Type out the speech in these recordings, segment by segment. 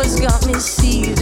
always got me seized.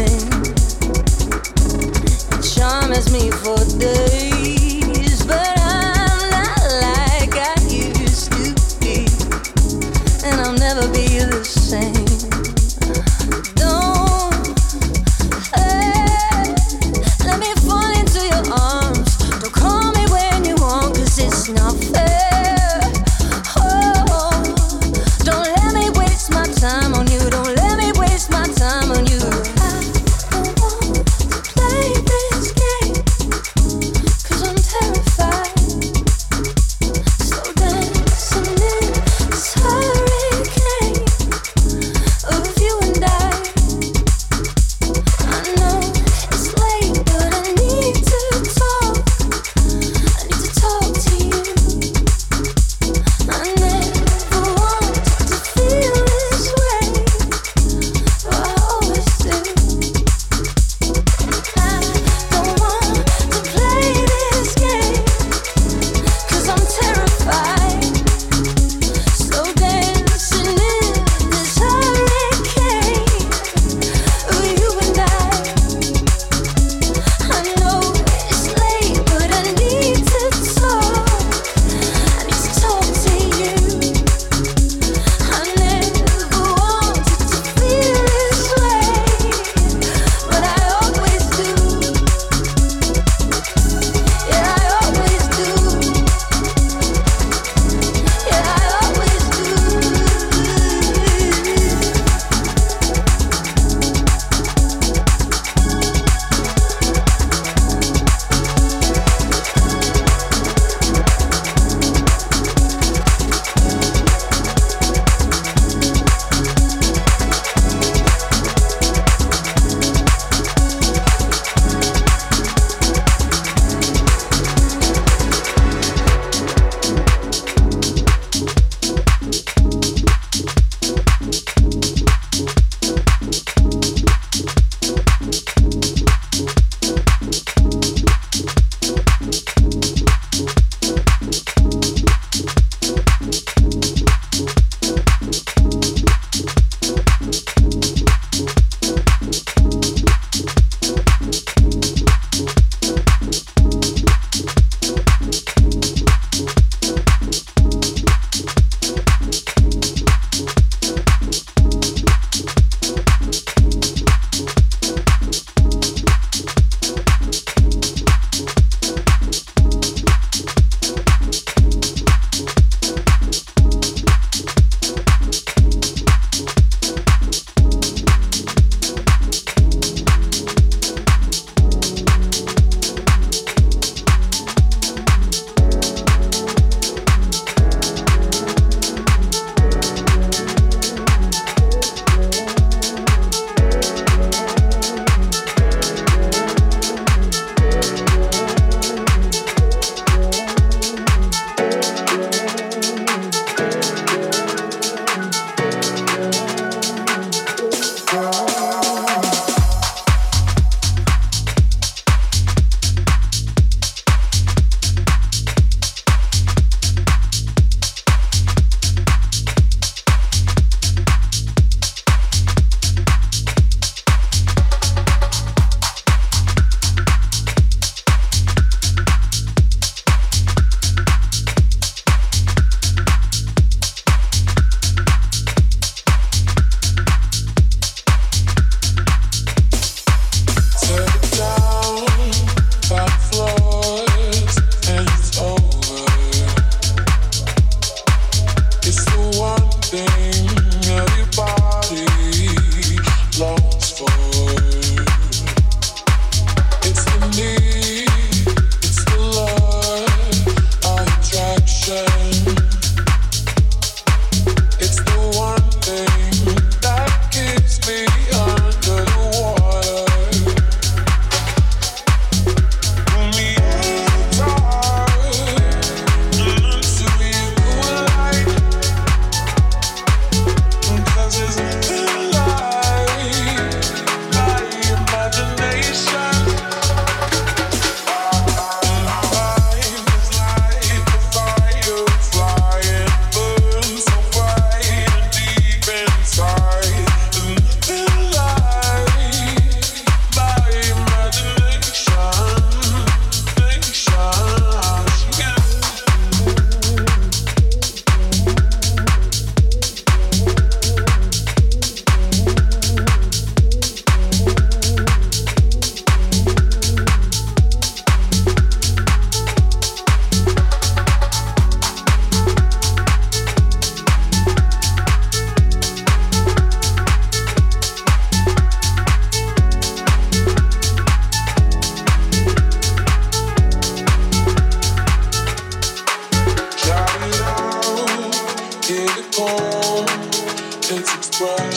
world.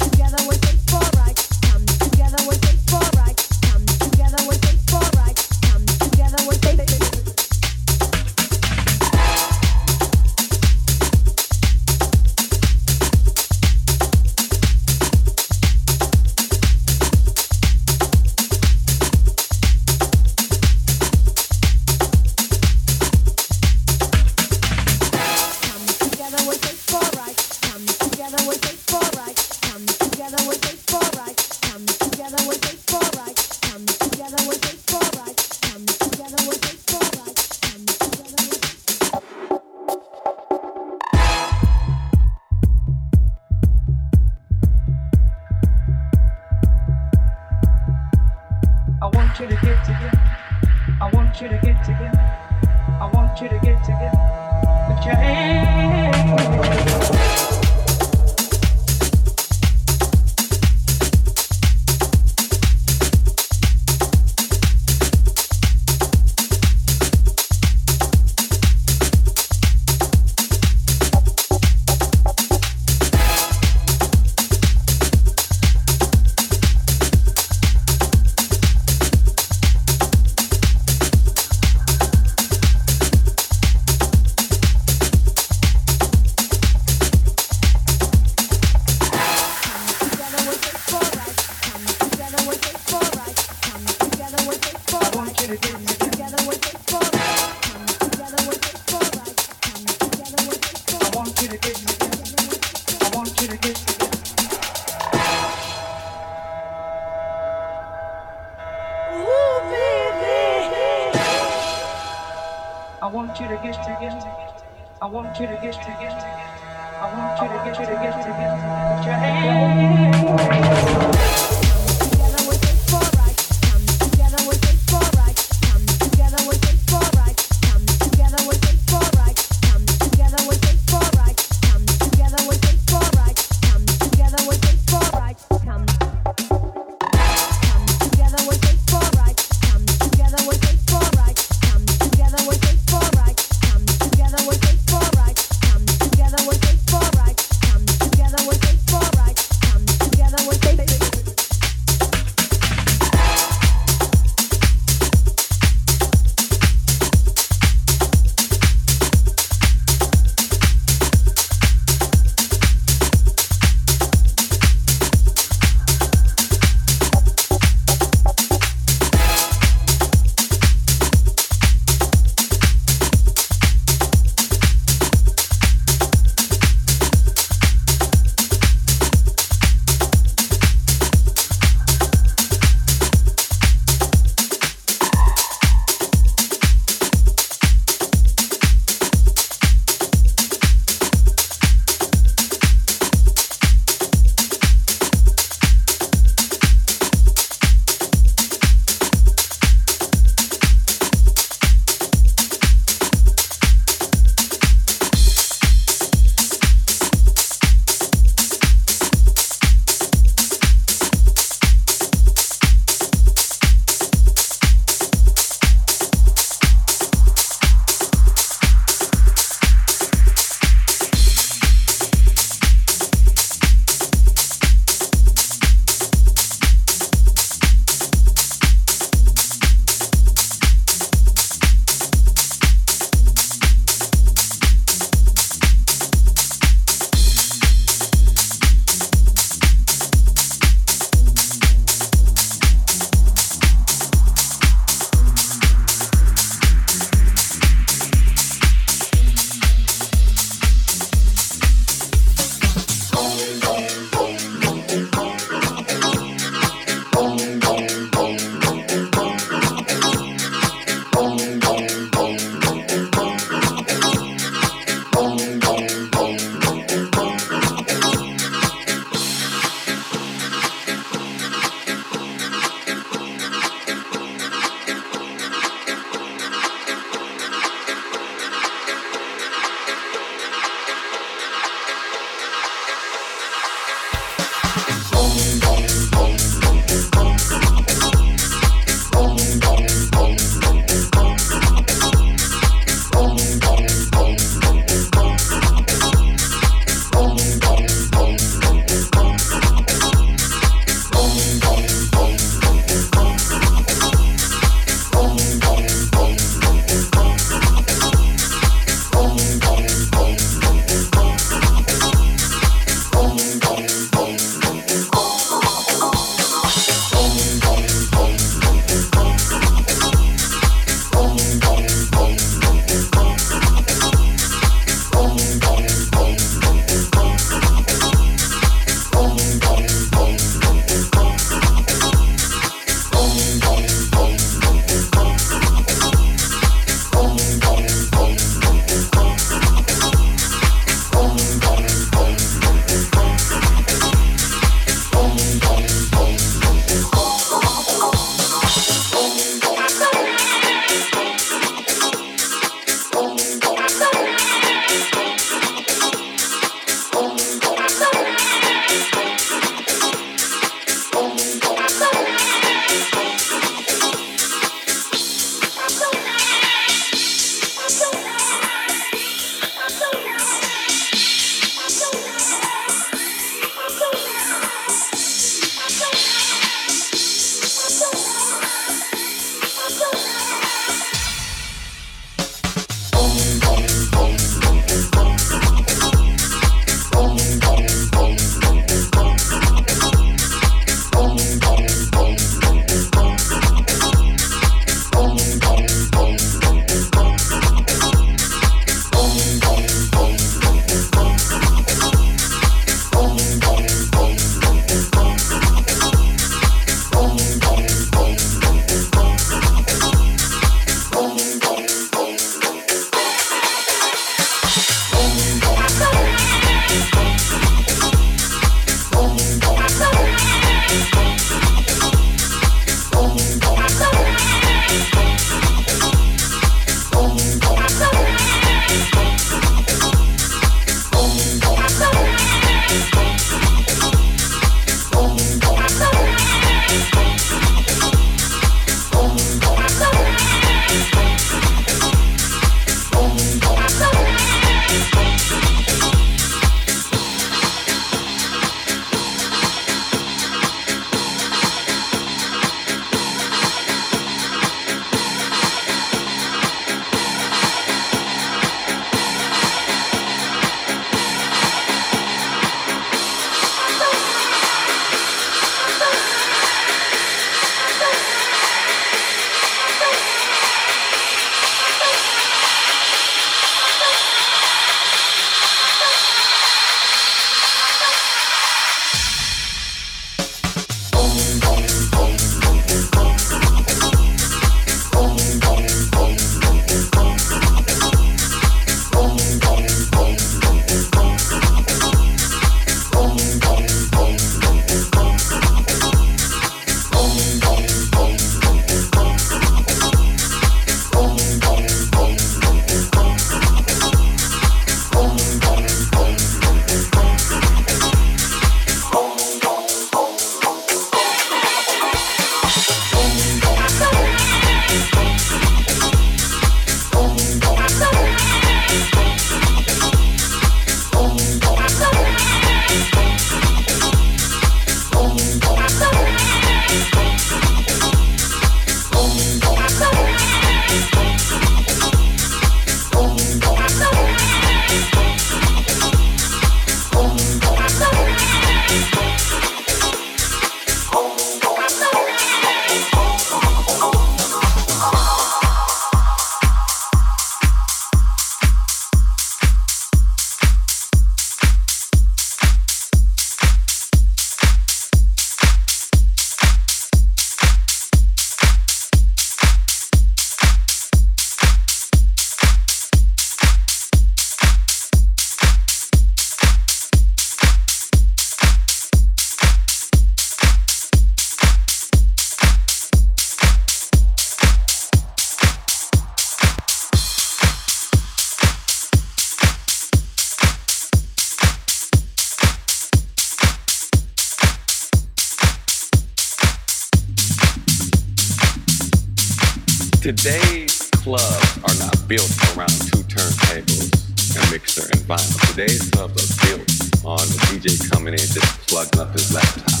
Today's clubs are not built around two turntables, a mixer, and vinyl. Today's clubs are built on the DJ coming in just plugging up his laptop.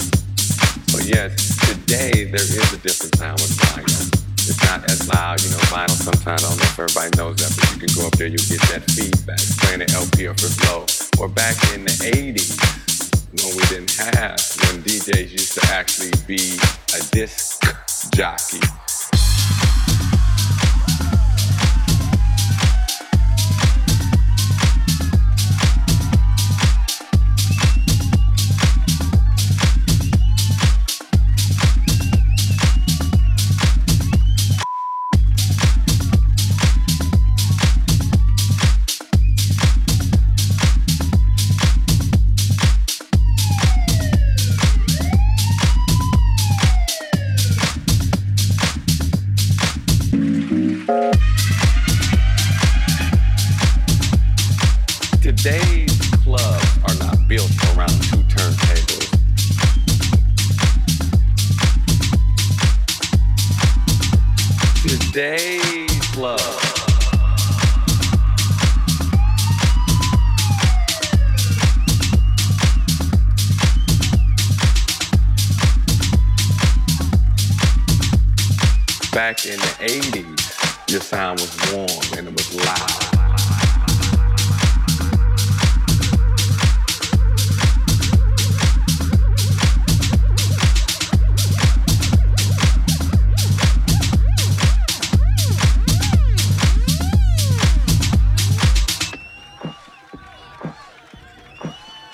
But yes, today there is a different sound with vinyl. It's not as loud, you know, vinyl sometimes, I don't know if everybody knows that, but you can go up there, you get that feedback, playing an LP or for slow. Or back in the 80s, when we didn't have, when DJs used to actually be a disc jockey.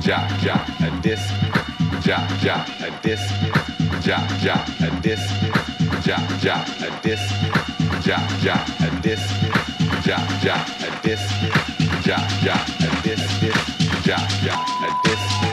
jockey, a disc. Jockey, a disc. Ja ja a disc. Ja ja a disc. Ja ja a disc. Ja ja a disc. Ja ja a disc. Ja ja a disc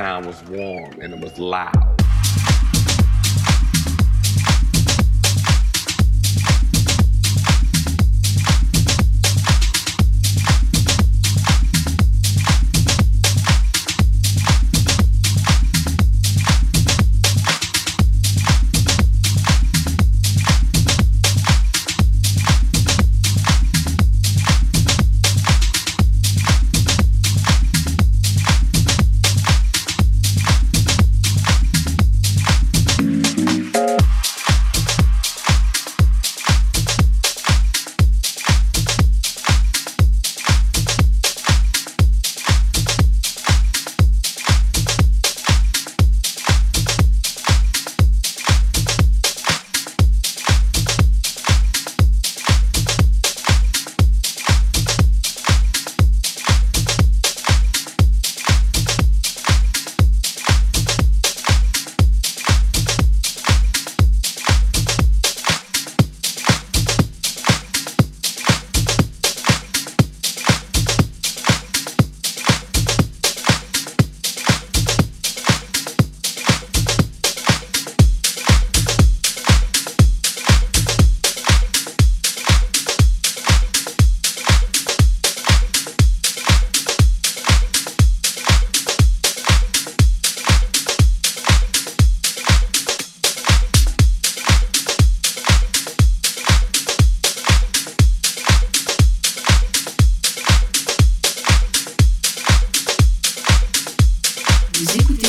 was warm and it was loud. Vous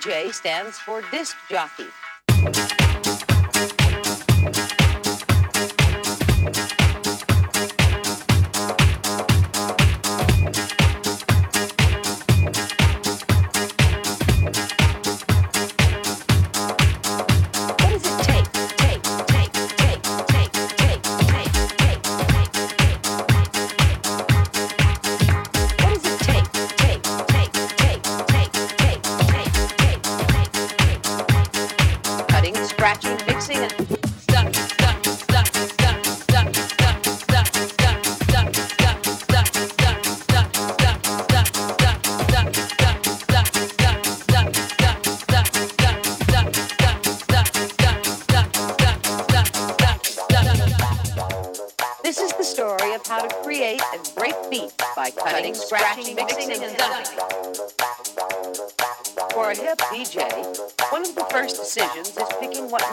DJ stands for disc jockey.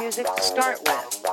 Music to start with.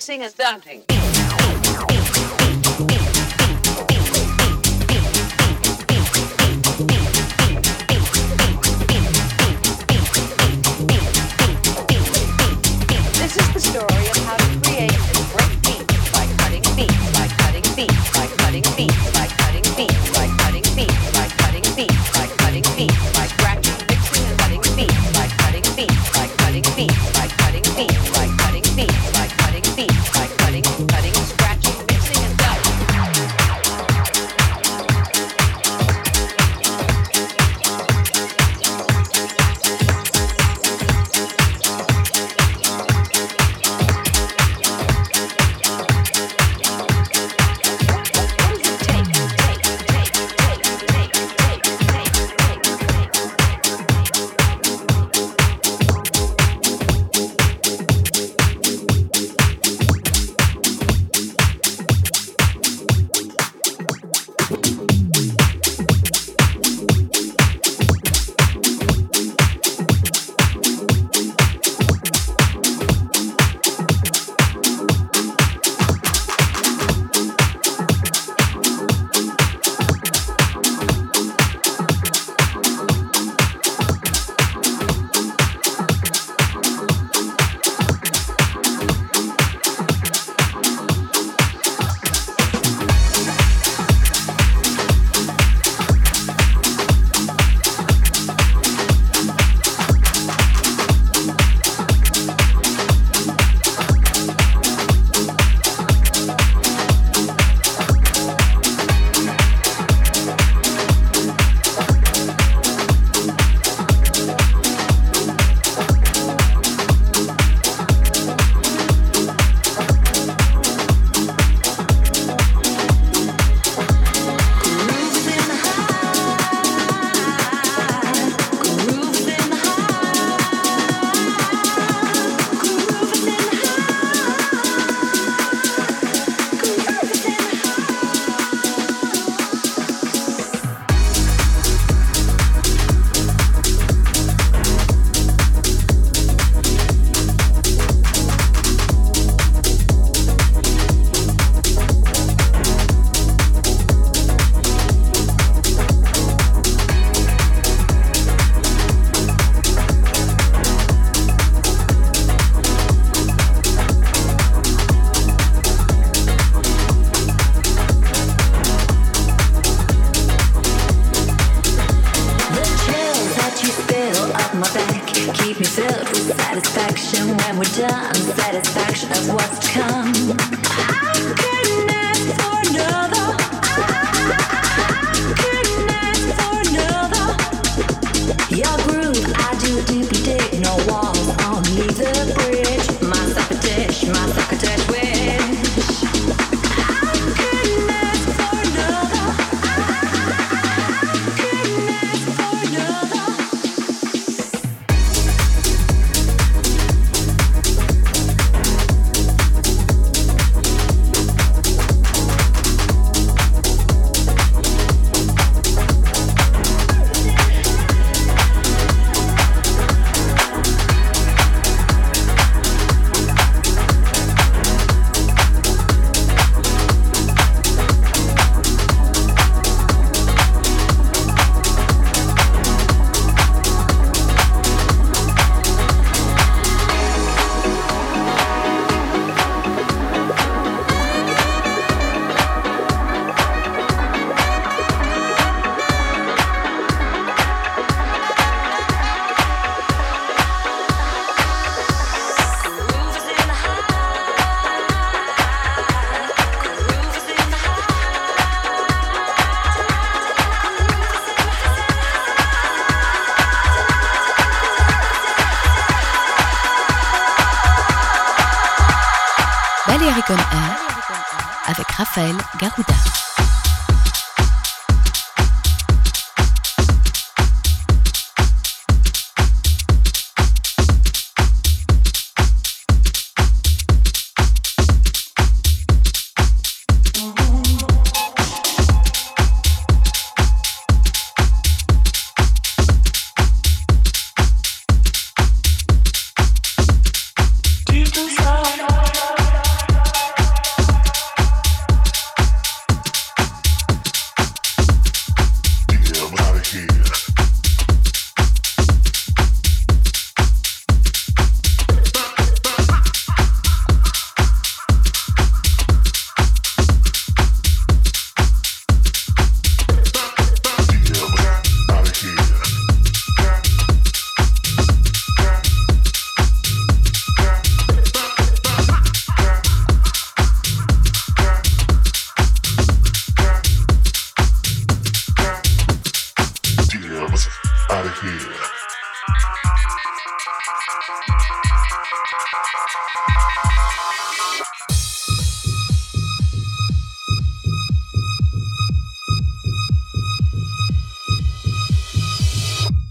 mixing and. This is the story of how to create and break by cutting beats, by cutting beats, by cutting beats, by cutting beats.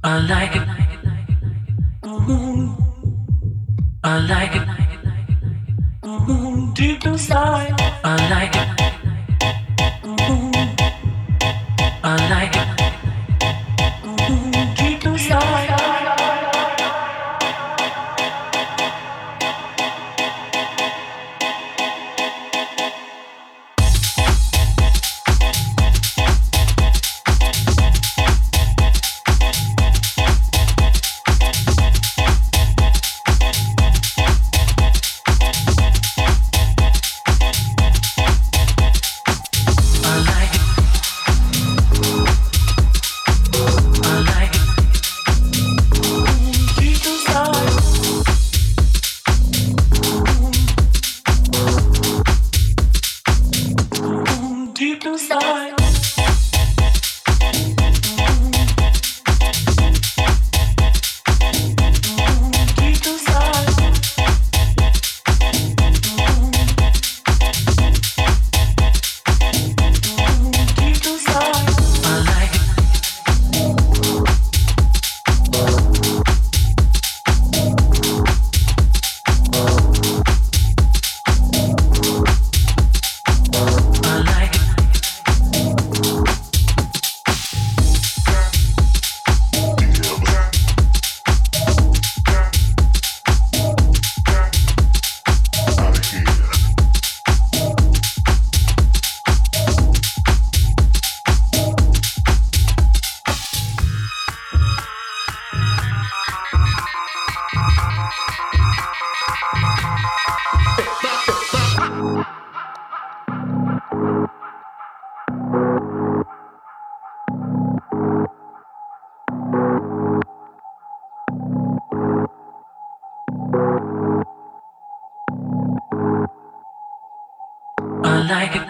I like it. I like it. Deep inside, I like it. like a